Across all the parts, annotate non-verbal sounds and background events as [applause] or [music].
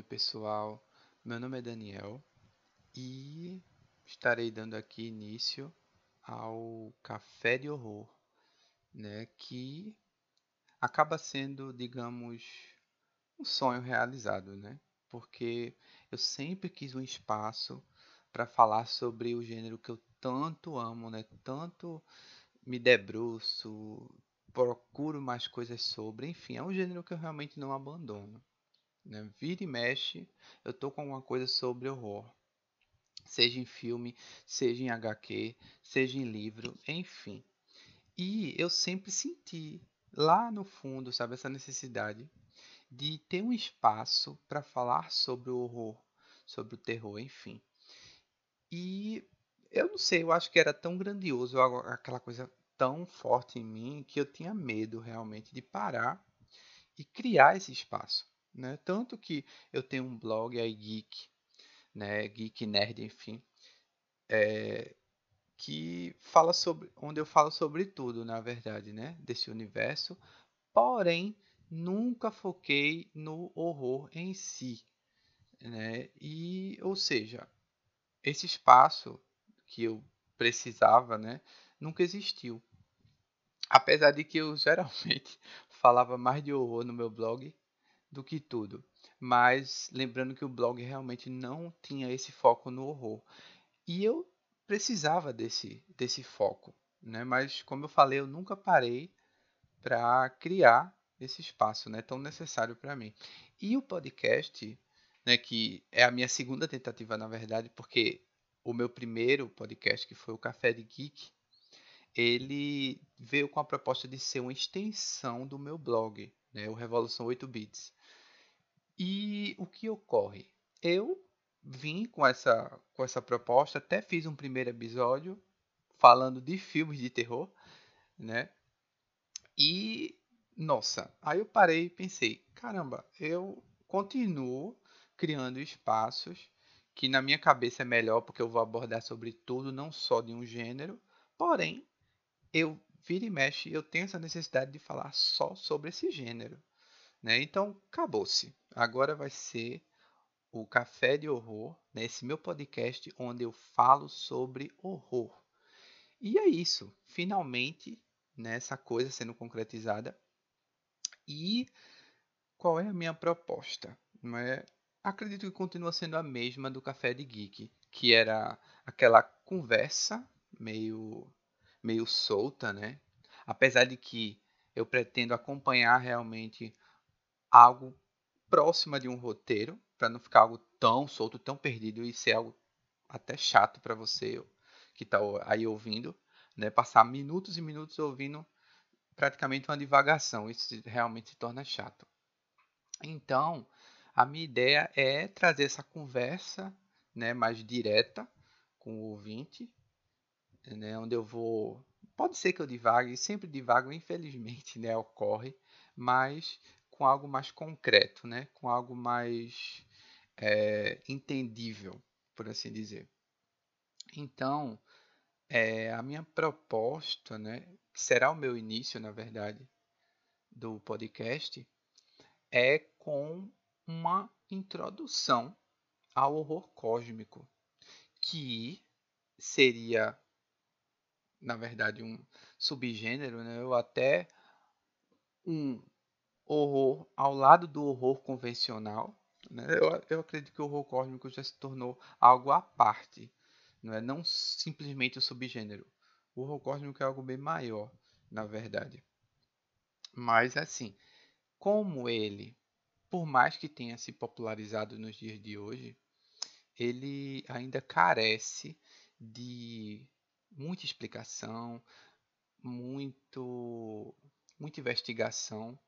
Oi, pessoal. Meu nome é Daniel e estarei dando aqui início ao Café de Horror, né, que acaba sendo, digamos, um sonho realizado, né? Porque eu sempre quis um espaço para falar sobre o gênero que eu tanto amo, né? Tanto me debruço, procuro mais coisas sobre, enfim, é um gênero que eu realmente não abandono. Né? Vira e mexe, eu tô com alguma coisa sobre horror. Seja em filme, seja em HQ, seja em livro, enfim. E eu sempre senti lá no fundo, sabe, essa necessidade de ter um espaço para falar sobre o horror, sobre o terror, enfim. E eu não sei, eu acho que era tão grandioso, aquela coisa tão forte em mim, que eu tinha medo realmente de parar e criar esse espaço. Né? Tanto que eu tenho um blog aí geek, né, geek nerd, enfim, é, que fala sobre, onde eu falo sobre tudo, na verdade, né, desse universo. Porém, nunca foquei no horror em si, né? E, ou seja, esse espaço que eu precisava, né, nunca existiu. Apesar de que eu geralmente [laughs] falava mais de horror no meu blog do que tudo. Mas lembrando que o blog realmente não tinha esse foco no horror. E eu precisava desse, desse foco. Né? Mas, como eu falei, eu nunca parei para criar esse espaço né, tão necessário para mim. E o podcast, né, que é a minha segunda tentativa, na verdade, porque o meu primeiro podcast, que foi o Café de Geek, ele veio com a proposta de ser uma extensão do meu blog, né, o Revolução 8 Bits. E o que ocorre? Eu vim com essa, com essa proposta, até fiz um primeiro episódio falando de filmes de terror, né? E nossa, aí eu parei e pensei, caramba, eu continuo criando espaços que na minha cabeça é melhor porque eu vou abordar sobre tudo, não só de um gênero, porém eu vira e mexe, eu tenho essa necessidade de falar só sobre esse gênero. Né? Então, acabou-se. Agora vai ser o Café de Horror, né? esse meu podcast onde eu falo sobre horror. E é isso. Finalmente, né, essa coisa sendo concretizada. E qual é a minha proposta? É? Acredito que continua sendo a mesma do Café de Geek, que era aquela conversa meio, meio solta, né? Apesar de que eu pretendo acompanhar realmente algo próxima de um roteiro, para não ficar algo tão solto, tão perdido e ser algo até chato para você que está aí ouvindo, né? Passar minutos e minutos ouvindo praticamente uma divagação, isso realmente se torna chato. Então, a minha ideia é trazer essa conversa, né, mais direta com o ouvinte, né, onde eu vou Pode ser que eu divague, sempre divago, infelizmente, né, ocorre, mas com algo mais concreto, né? com algo mais é, entendível, por assim dizer. Então, é, a minha proposta, né, que será o meu início, na verdade, do podcast, é com uma introdução ao horror cósmico, que seria, na verdade, um subgênero, né, ou até um horror ao lado do horror convencional. Né? Eu, eu acredito que o horror cósmico já se tornou algo à parte, não é não simplesmente o subgênero. O horror cósmico é algo bem maior, na verdade. Mas assim, como ele, por mais que tenha se popularizado nos dias de hoje, ele ainda carece de muita explicação, muito, muita investigação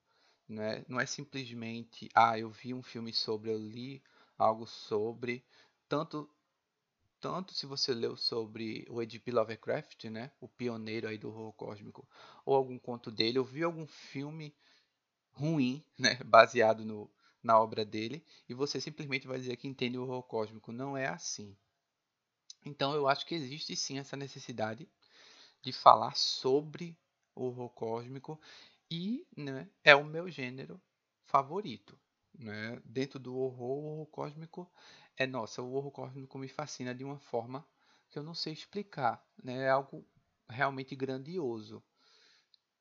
não é, não é simplesmente, ah, eu vi um filme sobre, eu li algo sobre. Tanto, tanto se você leu sobre o H.P. Lovecraft, né, o pioneiro aí do horror cósmico, ou algum conto dele, ou vi algum filme ruim, [laughs] né, baseado no, na obra dele, e você simplesmente vai dizer que entende o horror cósmico. Não é assim. Então eu acho que existe sim essa necessidade de falar sobre o horror cósmico e né, é o meu gênero favorito. né? Dentro do horror, o horror cósmico é nossa, o horror cósmico me fascina de uma forma que eu não sei explicar, né? É algo realmente grandioso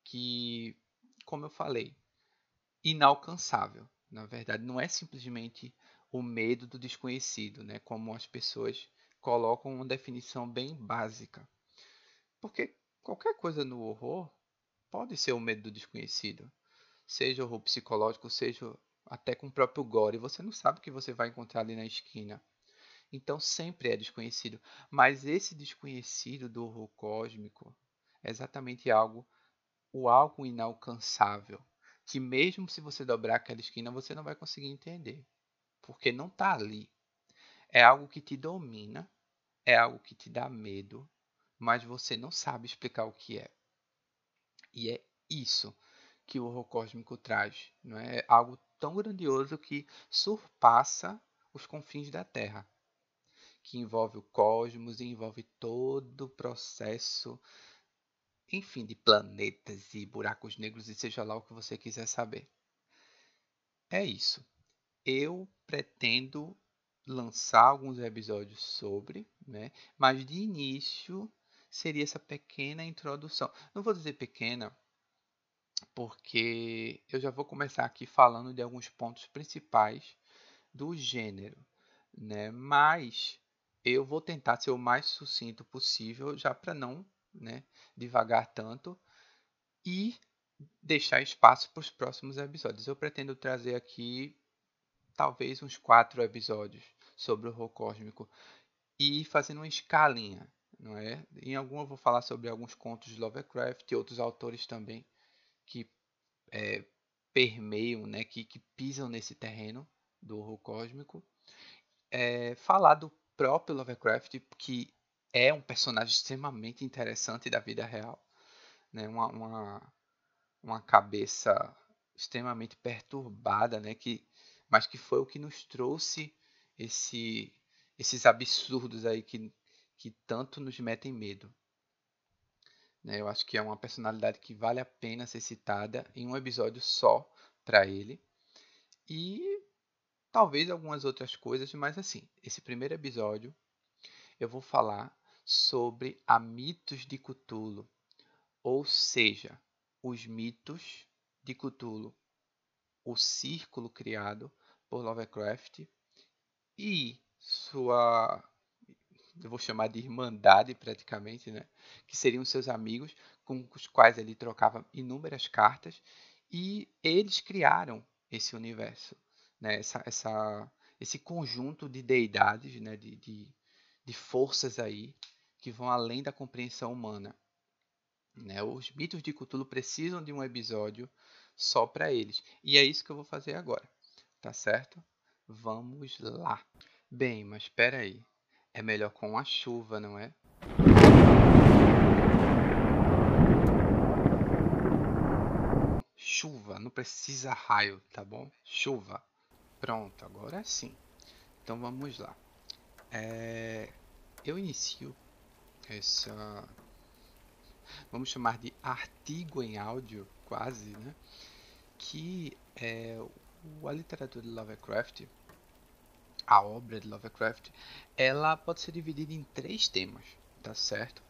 que, como eu falei, inalcançável. Na verdade, não é simplesmente o medo do desconhecido, né? Como as pessoas colocam uma definição bem básica. Porque qualquer coisa no horror pode ser o medo do desconhecido. Seja horror psicológico, seja até com o próprio gore. Você não sabe o que você vai encontrar ali na esquina. Então sempre é desconhecido. Mas esse desconhecido do horror cósmico é exatamente algo, o algo inalcançável. Que mesmo se você dobrar aquela esquina, você não vai conseguir entender. Porque não está ali. É algo que te domina, é algo que te dá medo, mas você não sabe explicar o que é. E é isso que o horror cósmico traz, não é? é algo tão grandioso que surpassa os confins da Terra, que envolve o cosmos e envolve todo o processo, enfim, de planetas e buracos negros e seja lá o que você quiser saber. É isso. Eu pretendo lançar alguns episódios sobre, né? Mas de início seria essa pequena introdução. Não vou dizer pequena, porque eu já vou começar aqui falando de alguns pontos principais do gênero, né? Mas eu vou tentar ser o mais sucinto possível, já para não, né, devagar tanto e deixar espaço para os próximos episódios. Eu pretendo trazer aqui talvez uns quatro episódios sobre o horror cósmico e fazendo uma escalinha, não é? Em algum eu vou falar sobre alguns contos de Lovecraft e outros autores também que é, permeiam, né, que, que, pisam nesse terreno do horror cósmico. É, falar do próprio Lovecraft, que é um personagem extremamente interessante da vida real, né, uma, uma, uma cabeça extremamente perturbada, né, que, mas que foi o que nos trouxe esse, esses absurdos aí que, que tanto nos metem medo. Né? Eu acho que é uma personalidade que vale a pena ser citada em um episódio só para ele. E talvez algumas outras coisas, mas assim, esse primeiro episódio eu vou falar sobre a mitos de Cthulhu, ou seja, os mitos de Cthulhu, o círculo criado por Lovecraft e sua eu vou chamar de irmandade praticamente, né? que seriam seus amigos com os quais ele trocava inúmeras cartas e eles criaram esse universo, né? essa, essa, esse conjunto de deidades, né? de, de, de forças aí que vão além da compreensão humana. Né? Os mitos de Cthulhu precisam de um episódio só para eles. E é isso que eu vou fazer agora. Tá certo? Vamos lá. Bem, mas espera aí. É melhor com a chuva, não é? Chuva, não precisa raio, tá bom? Chuva. Pronto, agora sim. Então vamos lá. É... Eu inicio essa. Vamos chamar de artigo em áudio, quase, né? Que é a literatura de Lovecraft a obra de Lovecraft, ela pode ser dividida em três temas, tá certo?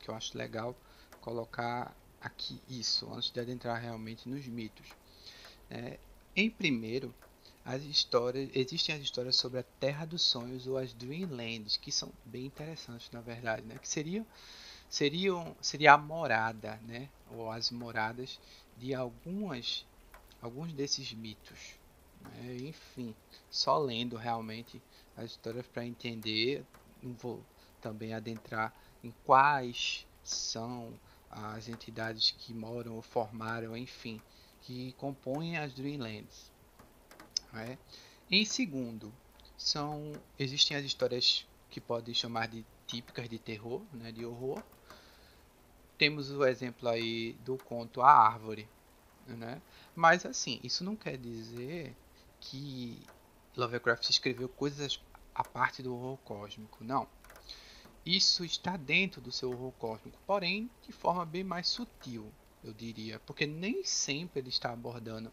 Que eu acho legal colocar aqui isso, antes de adentrar realmente nos mitos. É, em primeiro, as histórias, existem as histórias sobre a Terra dos Sonhos ou as Dreamlands, que são bem interessantes na verdade, né? Que seriam, seriam seria a morada, né? Ou as moradas de algumas alguns desses mitos, é, enfim, só lendo realmente as histórias para entender. Não vou também adentrar em quais são as entidades que moram ou formaram, enfim, que compõem as Dreamlands. É? Em segundo, são existem as histórias que podem chamar de típicas de terror, né, de horror. Temos o exemplo aí do conto A Árvore, né? Mas assim, isso não quer dizer que Lovecraft escreveu coisas a parte do horror cósmico. Não. Isso está dentro do seu horror cósmico, porém de forma bem mais sutil, eu diria, porque nem sempre ele está abordando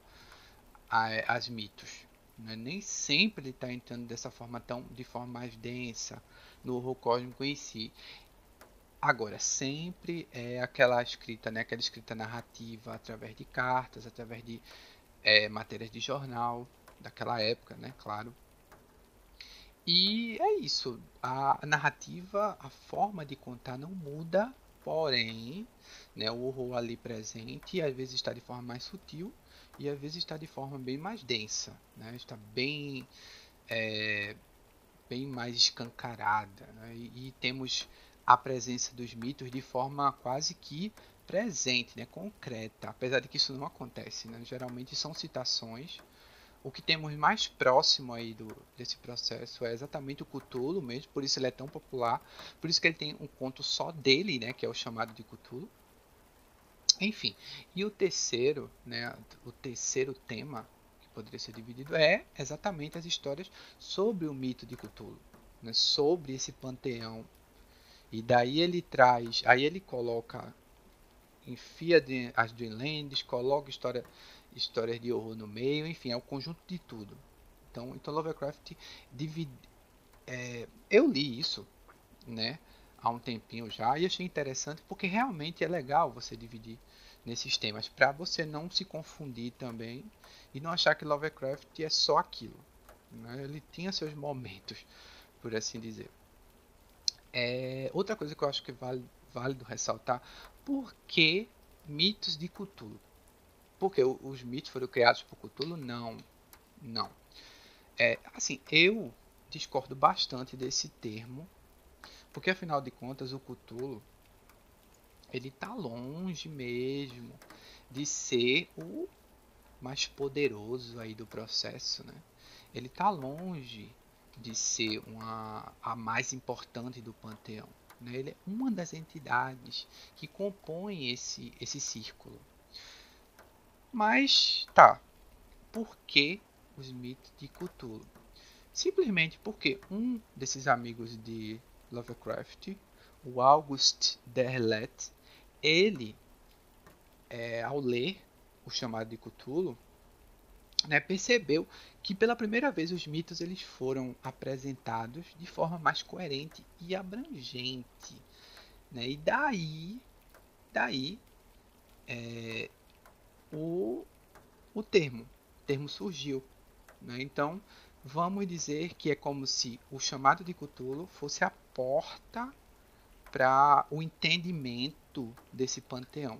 a, as mitos. Né? Nem sempre ele está entrando dessa forma tão, de forma mais densa no horror cósmico em si. Agora, sempre é aquela escrita, né? aquela escrita narrativa através de cartas, através de é, matérias de jornal daquela época, né? Claro. E é isso. A narrativa, a forma de contar não muda, porém, né, o horror ali presente às vezes está de forma mais sutil e às vezes está de forma bem mais densa, né? Está bem é, bem mais escancarada. Né? E, e, temos a presença dos mitos de forma quase que presente, né? concreta, apesar de que isso não acontece. Né? Geralmente são citações. O que temos mais próximo aí do, desse processo é exatamente o Cthulhu mesmo, por isso ele é tão popular, por isso que ele tem um conto só dele, né, que é o chamado de Cthulhu. Enfim, e o terceiro, né, o terceiro tema poderia ser dividido é exatamente as histórias sobre o mito de Cthulhu, né? sobre esse panteão. E daí ele traz, aí ele coloca, enfia as Dreamlands, coloca história, histórias de horror no meio, enfim, é o conjunto de tudo. Então, então Lovecraft divide, é, eu li isso, né, há um tempinho já e achei interessante porque realmente é legal você dividir nesses temas para você não se confundir também e não achar que Lovecraft é só aquilo. Né? Ele tinha seus momentos, por assim dizer. É, outra coisa que eu acho que vale válido ressaltar, por que mitos de Cthulhu? Porque os mitos foram criados por Cthulhu? Não, não. É, assim, eu discordo bastante desse termo, porque afinal de contas o Cthulhu ele tá longe mesmo de ser o mais poderoso aí do processo, né? Ele está longe de ser uma, a mais importante do panteão. Né? Ele é uma das entidades que compõem esse, esse círculo. Mas tá, por que os mitos de Cthulhu? Simplesmente porque um desses amigos de Lovecraft, o August Derlet, ele, é, ao ler o chamado de Cthulhu, né, percebeu que pela primeira vez os mitos eles foram apresentados de forma mais coerente e abrangente. Né? E daí, daí é, o, o termo, o termo surgiu. Né? Então, vamos dizer que é como se o chamado de Cthulhu fosse a porta para o entendimento desse panteão.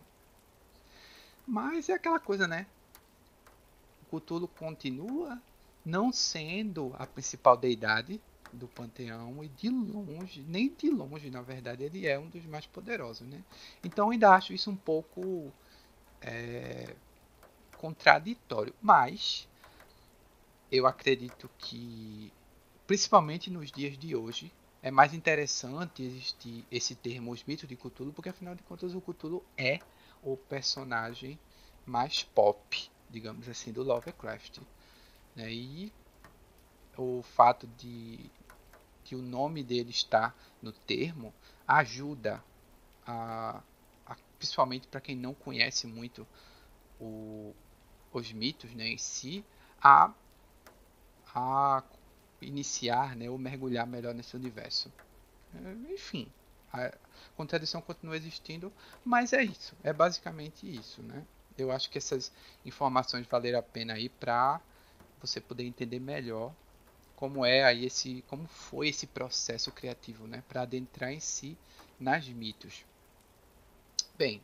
Mas é aquela coisa, né? O Cthulhu continua não sendo a principal deidade do panteão e de longe, nem de longe, na verdade, ele é um dos mais poderosos, né? Então ainda acho isso um pouco é, contraditório, mas eu acredito que, principalmente nos dias de hoje, é mais interessante existir esse termo, os mitos de Cthulhu, porque afinal de contas o Cthulhu é o personagem mais pop, digamos assim, do Lovecraft. Né? E o fato de que o nome dele está no termo ajuda a, principalmente para quem não conhece muito o, os mitos né, em si, a, a iniciar né, ou mergulhar melhor nesse universo. Enfim, a contradição continua existindo, mas é isso, é basicamente isso, né? Eu acho que essas informações valeram a pena aí para você poder entender melhor como é aí esse, como foi esse processo criativo, né, para adentrar em si nas mitos. Bem,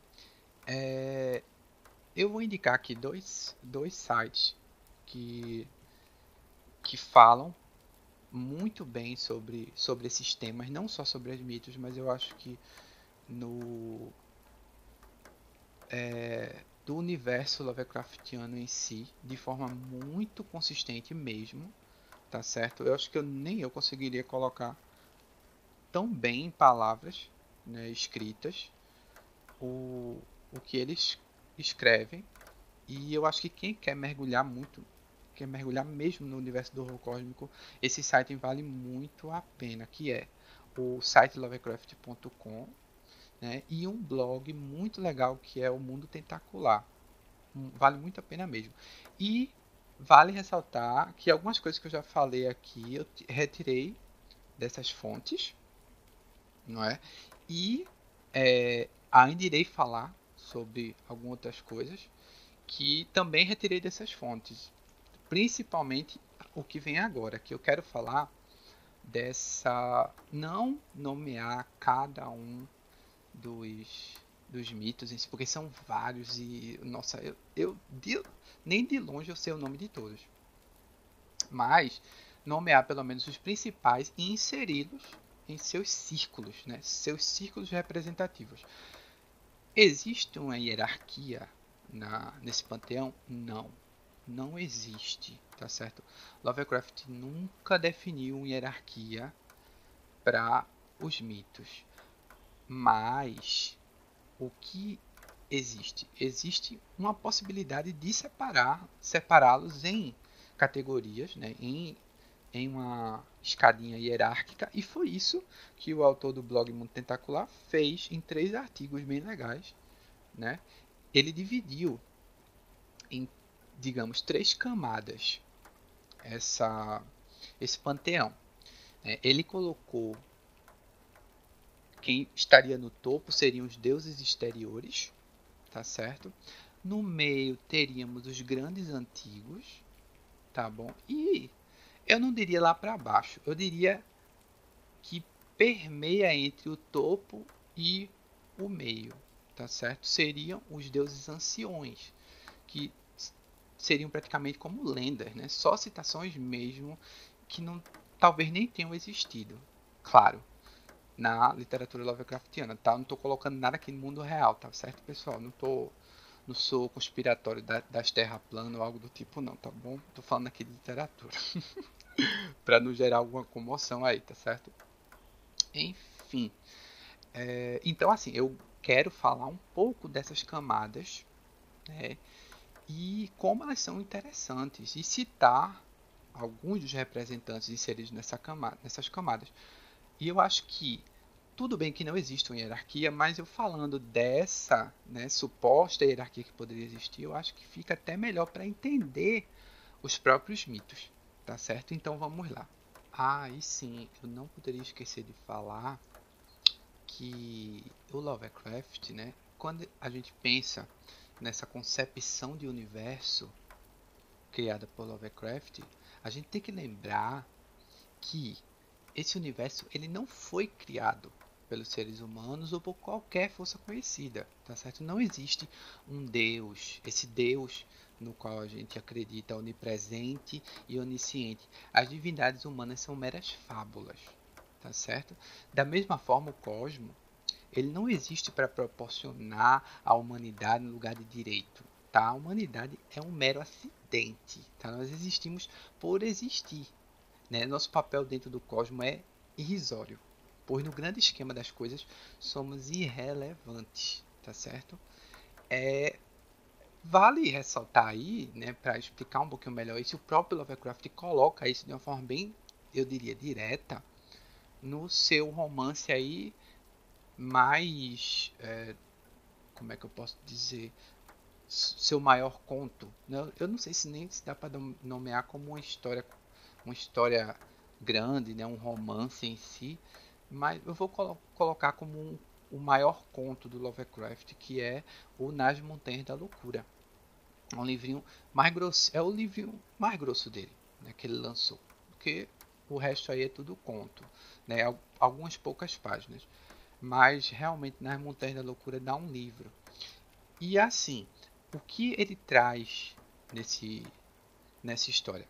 é, eu vou indicar aqui dois, dois sites que que falam muito bem sobre, sobre esses temas, não só sobre as mitos, mas eu acho que no é, do universo Lovecraftiano em si, de forma muito consistente mesmo, tá certo? Eu acho que eu, nem eu conseguiria colocar tão bem em palavras né, escritas o, o que eles escrevem, e eu acho que quem quer mergulhar muito quer mergulhar mesmo no universo do horror cósmico, esse site vale muito a pena, que é o site lovecraft.com né, e um blog muito legal que é o Mundo Tentacular. Vale muito a pena mesmo. E vale ressaltar que algumas coisas que eu já falei aqui eu retirei dessas fontes, não é? E é, ainda irei falar sobre algumas outras coisas que também retirei dessas fontes, principalmente o que vem agora, que eu quero falar dessa não nomear cada um dos dos mitos, porque são vários e nossa, eu, eu de, nem de longe eu sei o nome de todos. Mas nomear pelo menos os principais e inseri-los em seus círculos, né? seus círculos representativos. Existe uma hierarquia na, nesse panteão? Não, não existe, tá certo? Lovecraft nunca definiu uma hierarquia para os mitos, mas o que existe? Existe uma possibilidade de separar, separá-los em categorias, né? em, em uma escadinha hierárquica, e foi isso que o autor do blog Mundo Tentacular fez em três artigos bem legais. Né? Ele dividiu em, digamos, três camadas essa, esse panteão. É, ele colocou quem estaria no topo seriam os deuses exteriores, tá certo? No meio teríamos os grandes antigos, tá bom? E eu não diria lá para baixo, eu diria que permeia entre o topo e o meio, tá certo? Seriam os deuses anciões, que seriam praticamente como lendas, né? Só citações mesmo que não talvez nem tenham existido. Claro, na literatura Lovecraftiana, tá? Não estou colocando nada aqui no mundo real, tá certo, pessoal? Não tô não sou conspiratório da, das terras planas ou algo do tipo, não, tá bom? Tô falando aqui de literatura. [laughs] [laughs] para não gerar alguma comoção aí, tá certo? Enfim. É, então, assim, eu quero falar um pouco dessas camadas, né? E como elas são interessantes. E citar alguns dos representantes inseridos nessa camada, nessas camadas. E eu acho que tudo bem que não existe uma hierarquia, mas eu falando dessa né, suposta hierarquia que poderia existir, eu acho que fica até melhor para entender os próprios mitos, tá certo? Então vamos lá. Ah, e sim, eu não poderia esquecer de falar que o Lovecraft, né, quando a gente pensa nessa concepção de universo criada por Lovecraft, a gente tem que lembrar que esse universo ele não foi criado pelos seres humanos ou por qualquer força conhecida, tá certo? Não existe um Deus, esse Deus no qual a gente acredita onipresente e onisciente. As divindades humanas são meras fábulas, tá certo? Da mesma forma, o cosmo ele não existe para proporcionar à humanidade um lugar de direito. Tá? A humanidade é um mero acidente. Tá? Nós existimos por existir. Né? Nosso papel dentro do cosmos é irrisório pois no grande esquema das coisas somos irrelevantes, tá certo? É, vale ressaltar aí, né, para explicar um pouquinho melhor isso, o próprio Lovecraft coloca isso de uma forma bem, eu diria, direta no seu romance aí mais, é, como é que eu posso dizer, seu maior conto. Né? Eu não sei se nem se dá para nomear como uma história, uma história grande, né, um romance em si, mas eu vou colo colocar como um, o maior conto do Lovecraft, que é o Nas Montanhas da Loucura. É um livrinho mais grosso, é o livrinho mais grosso dele, né, que ele lançou, porque o resto aí é tudo conto, né, algumas poucas páginas. Mas realmente Nas Montanhas da Loucura dá um livro. E assim, o que ele traz nesse nessa história?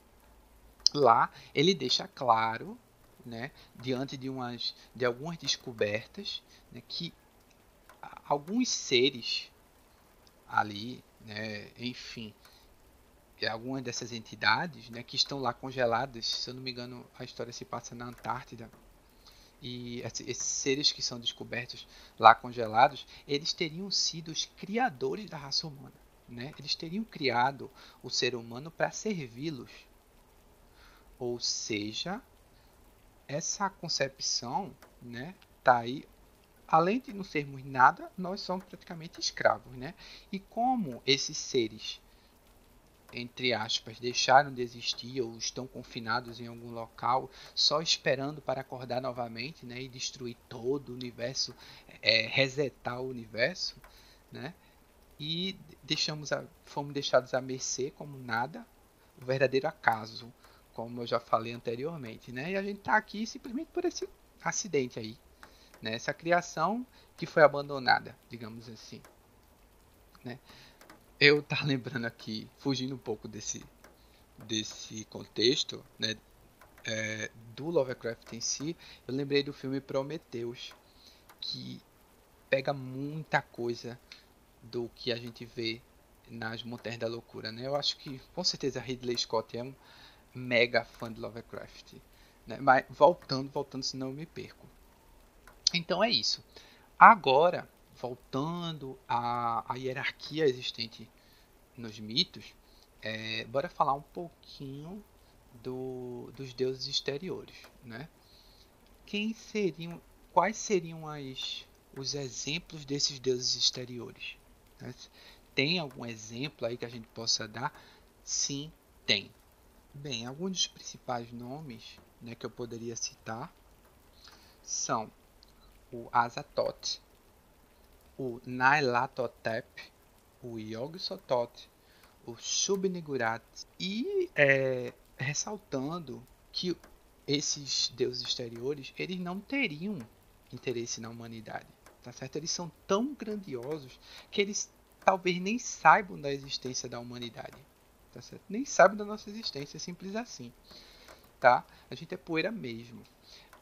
Lá ele deixa claro né, diante de, umas, de algumas descobertas, né, que alguns seres ali, né, enfim, algumas dessas entidades né, que estão lá congeladas, se eu não me engano, a história se passa na Antártida, e esses seres que são descobertos lá congelados, eles teriam sido os criadores da raça humana. Né? Eles teriam criado o ser humano para servi-los. Ou seja, essa concepção, né, tá aí. Além de não sermos nada, nós somos praticamente escravos, né? E como esses seres entre aspas, deixaram de existir ou estão confinados em algum local, só esperando para acordar novamente, né, e destruir todo o universo, é, resetar o universo, né? E deixamos a, fomos deixados à mercê como nada, o verdadeiro acaso, como eu já falei anteriormente, né? E a gente está aqui simplesmente por esse acidente aí, né? Essa criação que foi abandonada, digamos assim, né? Eu tá [laughs] lembrando aqui, fugindo um pouco desse desse contexto, né? É, do Lovecraft em si, eu lembrei do filme Prometheus, que pega muita coisa do que a gente vê nas Montanhas da Loucura, né? Eu acho que com certeza Ridley Scott é um mega fã de Lovecraft, né? Mas voltando, voltando, senão eu me perco. Então é isso. Agora, voltando à, à hierarquia existente nos mitos, é, bora falar um pouquinho do, dos deuses exteriores, né? Quem seriam, quais seriam as, os exemplos desses deuses exteriores? Né? Tem algum exemplo aí que a gente possa dar? Sim, tem. Bem, alguns dos principais nomes né, que eu poderia citar são o Azatoth, o Nailatotep, o Yog-Sothoth, o Shub-Nigurat e é, ressaltando que esses deuses exteriores eles não teriam interesse na humanidade, tá certo? Eles são tão grandiosos que eles talvez nem saibam da existência da humanidade, tá certo? Nem sabem da nossa existência, é simples assim, tá? A gente é poeira mesmo.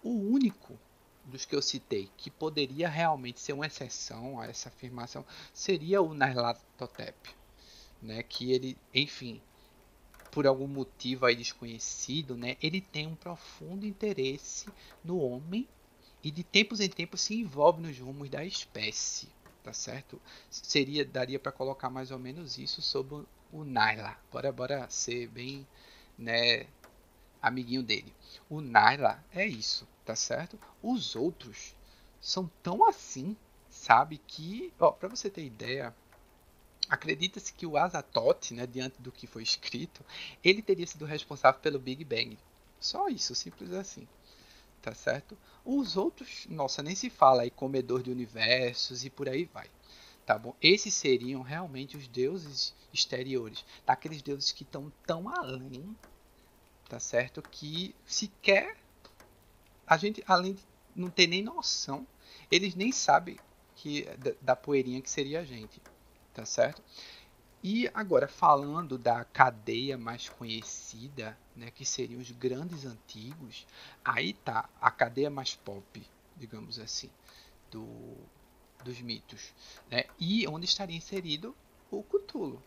O único dos que eu citei que poderia realmente ser uma exceção a essa afirmação seria o Nyarlathotep, né? Que ele, enfim, por algum motivo aí desconhecido, né? Ele tem um profundo interesse no homem e de tempos em tempos se envolve nos rumos da espécie, tá certo? Seria daria para colocar mais ou menos isso sobre o Naila. Bora bora ser bem, né, amiguinho dele. O Naila é isso, tá certo? Os outros são tão assim, sabe? Que, ó, pra você ter ideia, acredita-se que o Azatoth, né, diante do que foi escrito, ele teria sido responsável pelo Big Bang. Só isso, simples assim. Tá certo? Os outros, nossa, nem se fala aí, comedor de universos e por aí vai. Tá bom? Esses seriam realmente os deuses exteriores, tá? aqueles deuses que estão tão além, tá certo? Que sequer a gente, além de não ter nem noção, eles nem sabem que da, da poeirinha que seria a gente, tá certo? E agora falando da cadeia mais conhecida, né, que seriam os grandes antigos, aí tá a cadeia mais pop, digamos assim, do, dos mitos, né? E onde estaria inserido o Cthulhu,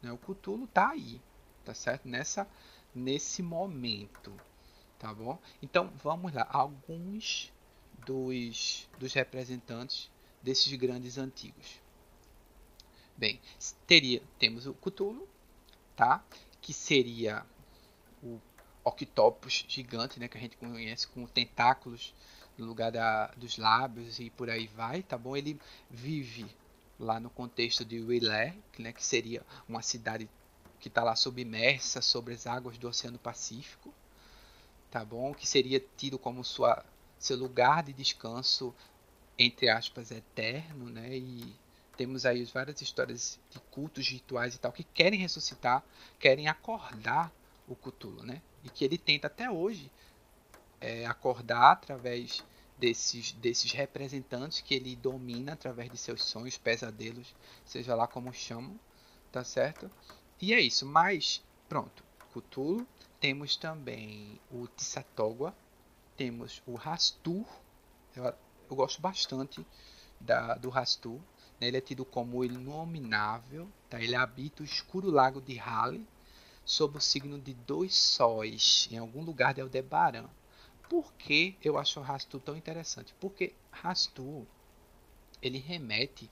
né? O Cthulhu tá aí, tá certo? Nessa nesse momento, tá bom? Então vamos lá, alguns dos, dos representantes desses grandes antigos. Bem, teria, temos o Cthulhu, tá? Que seria o octopus gigante, né? Que a gente conhece com tentáculos no lugar da, dos lábios e por aí vai, tá bom? Ele vive lá no contexto de Willé, né? Que seria uma cidade que está lá submersa sobre as águas do Oceano Pacífico, tá bom? Que seria tido como sua, seu lugar de descanso, entre aspas, eterno, né? E temos aí várias histórias de cultos rituais e tal que querem ressuscitar, querem acordar o Cthulhu, né? E que ele tenta até hoje é, acordar através desses, desses representantes que ele domina através de seus sonhos, pesadelos, seja lá como chamam, tá certo? E é isso, mas pronto, Cthulhu temos também o Tissatogua, temos o Rastur. Eu, eu gosto bastante da, do Rastur. Né? Ele é tido como inominável. Tá? Ele habita o escuro lago de Hale, sob o signo de dois sóis, em algum lugar de Aldebaran. Por que eu acho o Rastur tão interessante? Porque Rastur ele remete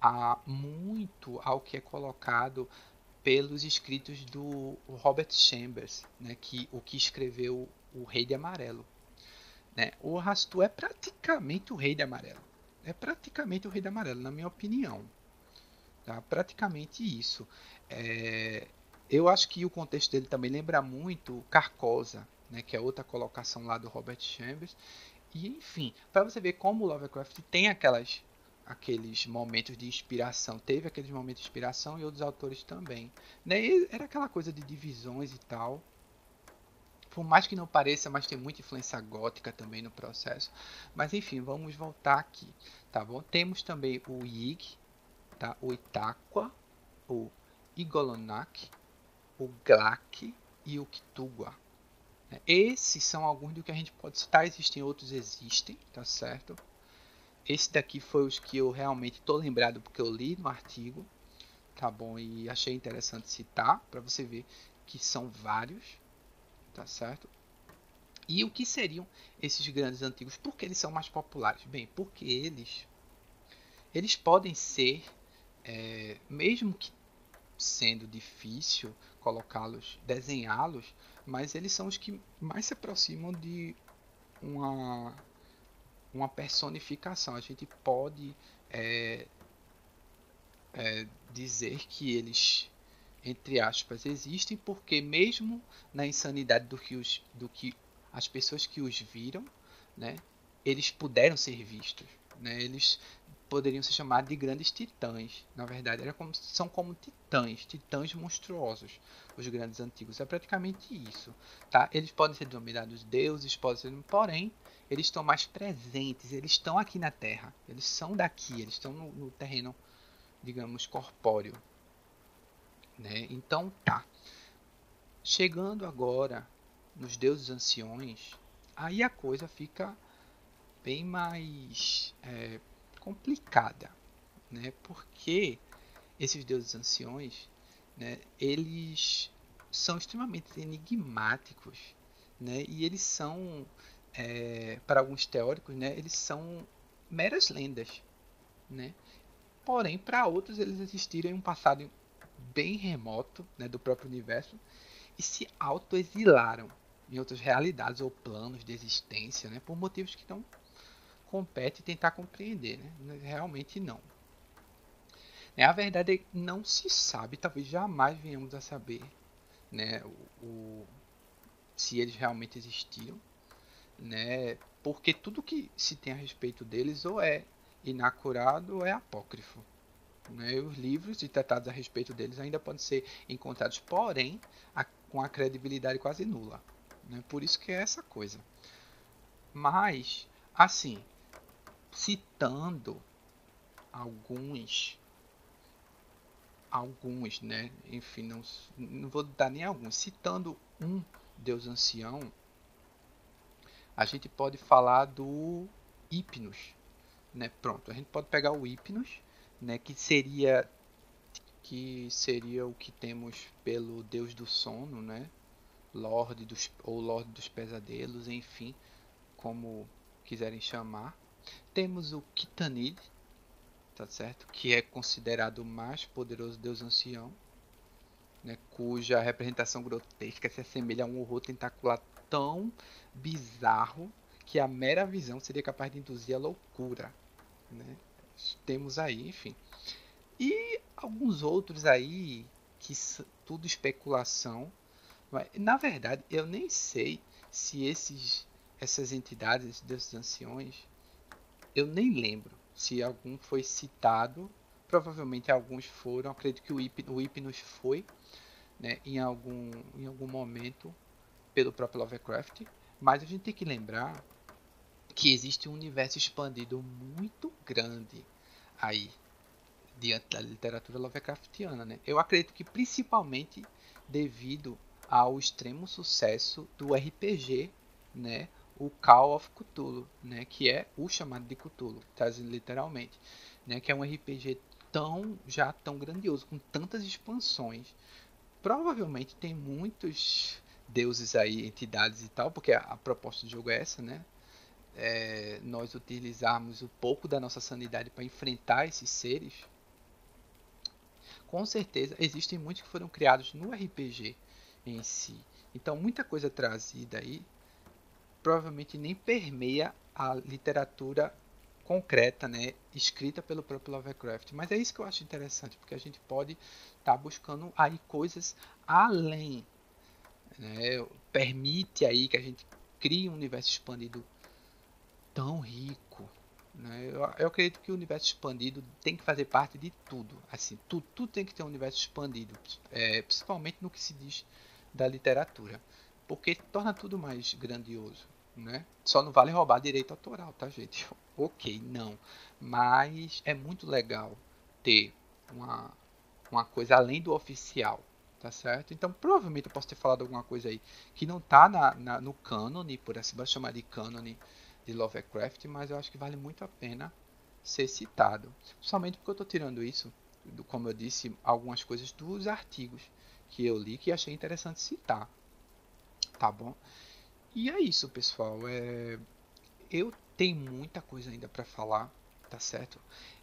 a muito ao que é colocado pelos escritos do Robert Chambers, né, que o que escreveu o Rei de Amarelo. Né? O Rastu é praticamente o Rei de Amarelo. É praticamente o Rei de Amarelo, na minha opinião. Tá? Praticamente isso. É... eu acho que o contexto dele também lembra muito Carcosa, né, que é outra colocação lá do Robert Chambers. E enfim, para você ver como o Lovecraft tem aquelas aqueles momentos de inspiração, teve aqueles momentos de inspiração e outros autores também. Né? era aquela coisa de divisões e tal. Por mais que não pareça, mas tem muita influência gótica também no processo. Mas enfim, vamos voltar aqui, tá bom? Temos também o Yig, tá? o Itaqua, o Igolonak, o Glak e o Kitugua. Esses são alguns do que a gente pode citar, existem outros, existem, tá certo? Esse daqui foi os que eu realmente tô lembrado porque eu li no artigo, tá bom? E achei interessante citar para você ver que são vários, tá certo? E o que seriam esses grandes antigos? Por que eles são mais populares? Bem, porque eles eles podem ser, é, mesmo que sendo difícil colocá-los, desenhá-los, mas eles são os que mais se aproximam de uma uma personificação. A gente pode é, é, dizer que eles, entre aspas, existem porque mesmo na insanidade do que, os, do que as pessoas que os viram, né, eles puderam ser vistos. Né, eles poderiam ser chamados de grandes titãs. Na verdade, era como, são como titãs, titãs monstruosos, os grandes antigos. É praticamente isso. Tá? Eles podem ser denominados deuses, podem ser, porém, eles estão mais presentes, eles estão aqui na Terra, eles são daqui, eles estão no, no terreno, digamos, corpóreo. Né? Então, tá. Chegando agora nos deuses anciões, aí a coisa fica bem mais é, complicada, né? Porque esses deuses anciões, né, eles são extremamente enigmáticos, né? E eles são, é, para alguns teóricos, né, eles são meras lendas, né? Porém, para outros, eles existiram em um passado bem remoto né, do próprio universo e se autoexilaram em outras realidades ou planos de existência, né, por motivos que não compete tentar compreender, né? Realmente não. É, a verdade é não se sabe, talvez jamais venhamos a saber né, o, o, se eles realmente existiram, né, porque tudo que se tem a respeito deles ou é inacurado ou é apócrifo. Né, os livros e tratados a respeito deles ainda podem ser encontrados, porém, a, com a credibilidade quase nula. Né, por isso que é essa coisa. Mas, assim, citando alguns alguns, né? Enfim, não, não vou dar nem alguns. Citando um deus ancião, a gente pode falar do Hipnos, né? Pronto, a gente pode pegar o Hipnos, né? Que seria que seria o que temos pelo deus do sono, né? Lorde dos ou Lorde dos pesadelos, enfim, como quiserem chamar. Temos o Kitanid, tá certo? Que é considerado o mais poderoso deus ancião, né? cuja representação grotesca se assemelha a um horror tentacular tão bizarro que a mera visão seria capaz de induzir a loucura. Né? Temos aí, enfim. E alguns outros aí que tudo especulação. Mas, na verdade, eu nem sei se esses, essas entidades, desses anciões, eu nem lembro se algum foi citado. Provavelmente alguns foram. Acredito que o, Hip, o Hypnos foi né, em, algum, em algum momento pelo próprio Lovecraft. Mas a gente tem que lembrar que existe um universo expandido muito grande aí diante da literatura Lovecraftiana. Né? Eu acredito que principalmente devido ao extremo sucesso do RPG, né, o Call of Cthulhu, né, que é o chamado de Cthulhu, trazido literalmente, né, que é um RPG tão já tão grandioso, com tantas expansões. Provavelmente tem muitos deuses aí, entidades e tal, porque a, a proposta do jogo é essa, né? É, nós utilizarmos um pouco da nossa sanidade para enfrentar esses seres. Com certeza existem muitos que foram criados no RPG em si. Então muita coisa trazida aí provavelmente nem permeia a literatura concreta, né, escrita pelo próprio Lovecraft. Mas é isso que eu acho interessante, porque a gente pode estar tá buscando aí coisas além, né, permite aí que a gente crie um universo expandido tão rico. Né? Eu, eu, acredito que o universo expandido tem que fazer parte de tudo. Assim, tudo, tudo tem que ter um universo expandido, é, principalmente no que se diz da literatura, porque torna tudo mais grandioso né? Só não vale roubar direito autoral, tá, gente? [laughs] ok, não. Mas é muito legal ter uma, uma coisa além do oficial, tá certo? Então, provavelmente eu posso ter falado alguma coisa aí que não tá na, na no cânone, por assim chamar de cânone de Lovecraft, mas eu acho que vale muito a pena ser citado. Somente porque eu estou tirando isso, do, como eu disse, algumas coisas dos artigos que eu li que achei interessante citar. Tá bom? E é isso, pessoal. É... Eu tenho muita coisa ainda para falar, tá certo?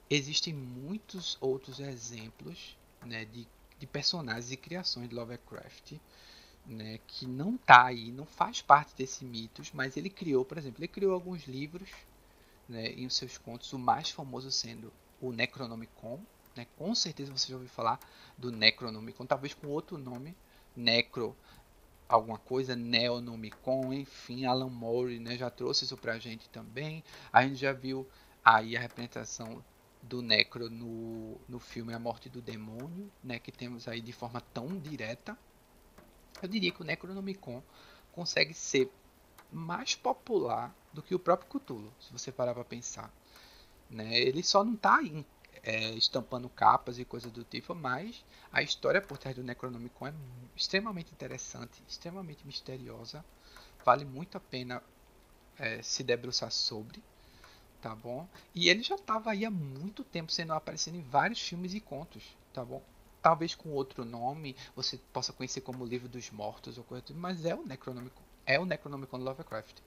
Existem muitos outros exemplos né, de, de personagens e criações de Lovecraft né, que não tá aí, não faz parte desse mitos, mas ele criou, por exemplo, ele criou alguns livros né, em seus contos, o mais famoso sendo o Necronomicon. Né, com certeza você já ouviu falar do Necronomicon, talvez com outro nome, Necro alguma coisa, Neonomicon, enfim, Alan Moore né, já trouxe isso pra gente também. A gente já viu aí a representação do Necro no, no filme A Morte do Demônio, né, que temos aí de forma tão direta. Eu diria que o Necronomicon consegue ser mais popular do que o próprio Cthulhu, se você parar para pensar. Né? Ele só não está é, estampando capas e coisas do tipo, mas a história por trás do Necronomicon é extremamente interessante, extremamente misteriosa, vale muito a pena é, se debruçar sobre, tá bom? E ele já estava aí há muito tempo sendo aparecendo em vários filmes e contos, tá bom? Talvez com outro nome, você possa conhecer como Livro dos Mortos ou coisa, mas é o Necronomicon, é o Necronomicon de Lovecraft,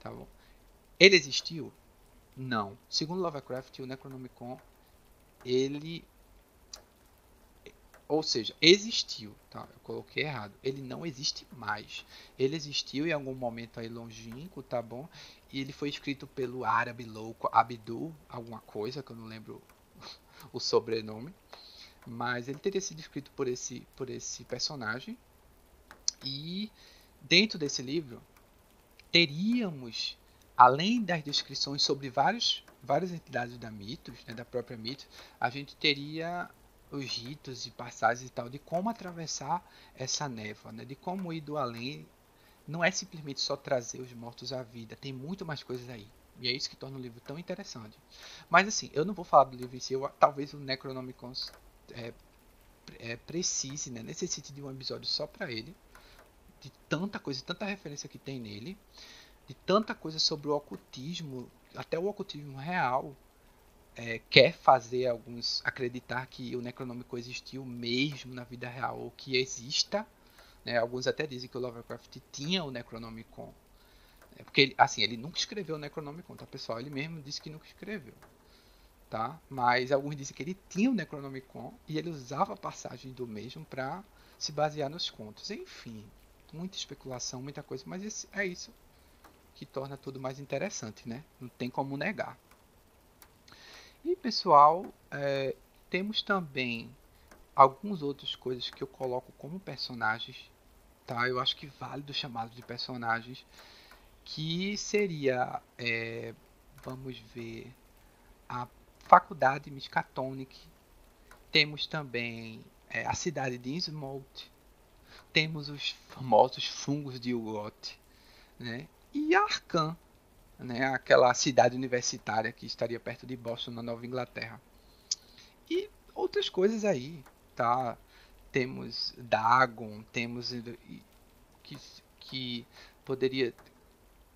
tá bom? Ele existiu? Não. Segundo Lovecraft, o Necronomicon ele ou seja, existiu, tá? Eu coloquei errado. Ele não existe mais. Ele existiu em algum momento aí longínquo, tá bom? E ele foi escrito pelo árabe louco Abdul, alguma coisa que eu não lembro [laughs] o sobrenome, mas ele teria sido escrito por esse por esse personagem. E dentro desse livro teríamos além das descrições sobre vários, várias entidades da mitos, né, da própria mitos, a gente teria os ritos e passagens e tal de como atravessar essa névoa, né, de como ir do além. Não é simplesmente só trazer os mortos à vida, tem muito mais coisas aí. E é isso que torna o livro tão interessante. Mas assim, eu não vou falar do livro em si, eu, talvez o Necronomicon é, é, precise, né, necessite de um episódio só para ele, de tanta coisa, tanta referência que tem nele de tanta coisa sobre o ocultismo, até o ocultismo real, é, quer fazer alguns acreditar que o Necronômico existiu mesmo na vida real, ou que exista. Né? Alguns até dizem que o Lovecraft tinha o Necronomicon. É, porque, ele, assim, ele nunca escreveu o Necronomicon, tá, pessoal? Ele mesmo disse que nunca escreveu. Tá? Mas alguns dizem que ele tinha o Necronomicon e ele usava a passagem do mesmo para se basear nos contos. Enfim, muita especulação, muita coisa, mas esse, é isso que torna tudo mais interessante, né? Não tem como negar. E pessoal, é, temos também algumas outras coisas que eu coloco como personagens, tá? Eu acho que válido chamá-los de personagens, que seria, é, vamos ver, a Faculdade Miskatonic, temos também é, a cidade de Innsmouth, temos os famosos fungos de Ugot, né? E Arkham, né, aquela cidade universitária que estaria perto de Boston, na Nova Inglaterra. E outras coisas aí, tá? Temos Dagon, temos que, que poderia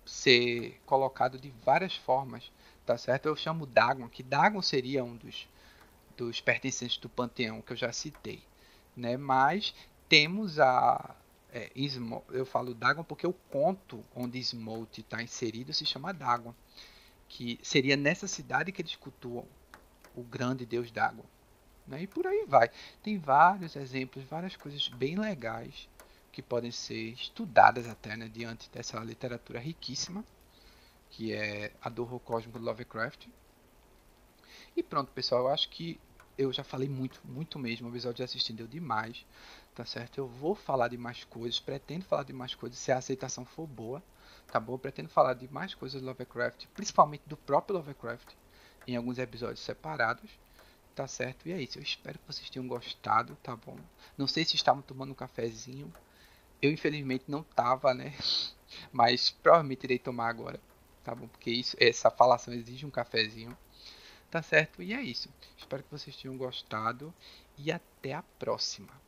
ser colocado de várias formas, tá certo? Eu chamo Dagon, que Dagon seria um dos, dos pertencentes do panteão que eu já citei, né? Mas temos a é, eu falo Dagon porque o conto onde Smolt está inserido se chama Dagon, que seria nessa cidade que eles cultuam o grande deus Dagon. Né? E por aí vai. Tem vários exemplos, várias coisas bem legais que podem ser estudadas até né, diante dessa literatura riquíssima, que é a do cósmico Lovecraft. E pronto, pessoal, eu acho que eu já falei muito, muito mesmo. O episódio de assistindo deu demais, tá certo? Eu vou falar de mais coisas, pretendo falar de mais coisas se a aceitação for boa, tá bom? Eu pretendo falar de mais coisas do Lovecraft, principalmente do próprio Lovecraft, em alguns episódios separados, tá certo? E é isso, eu espero que vocês tenham gostado, tá bom? Não sei se estavam tomando um cafezinho, eu infelizmente não tava, né? [laughs] Mas provavelmente irei tomar agora, tá bom? Porque isso, essa falação exige um cafezinho. Tá certo? E é isso. Espero que vocês tenham gostado e até a próxima.